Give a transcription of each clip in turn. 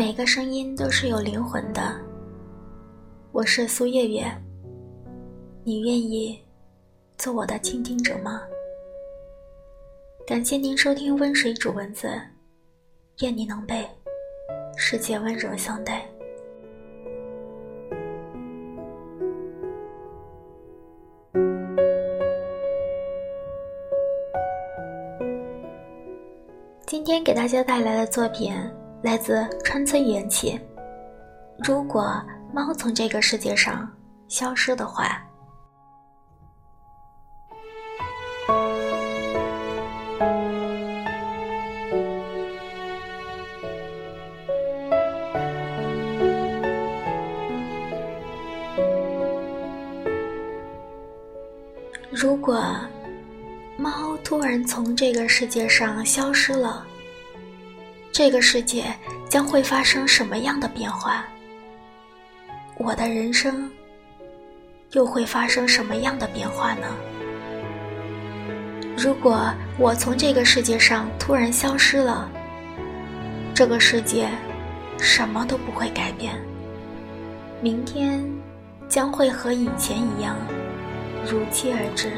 每个声音都是有灵魂的。我是苏月月，你愿意做我的倾听者吗？感谢您收听温水煮文字，愿你能被世界温柔相待。今天给大家带来的作品来自川村元气。如果猫从这个世界上消失的话，如果猫突然从这个世界上消失了，这个世界将会发生什么样的变化？我的人生又会发生什么样的变化呢？如果我从这个世界上突然消失了，这个世界什么都不会改变，明天将会和以前一样如期而至。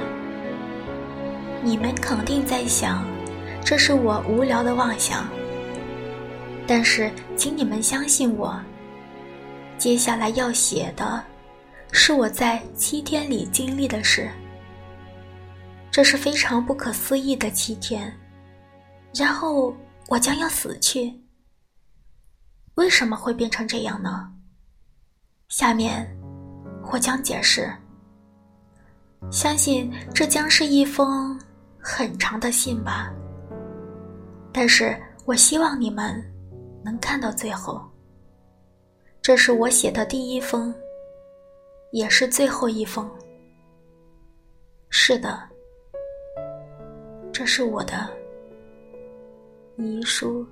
你们肯定在想，这是我无聊的妄想。但是，请你们相信我，接下来要写的，是我在七天里经历的事。这是非常不可思议的七天，然后我将要死去。为什么会变成这样呢？下面，我将解释。相信这将是一封。很长的信吧，但是我希望你们能看到最后。这是我写的第一封，也是最后一封。是的，这是我的遗书。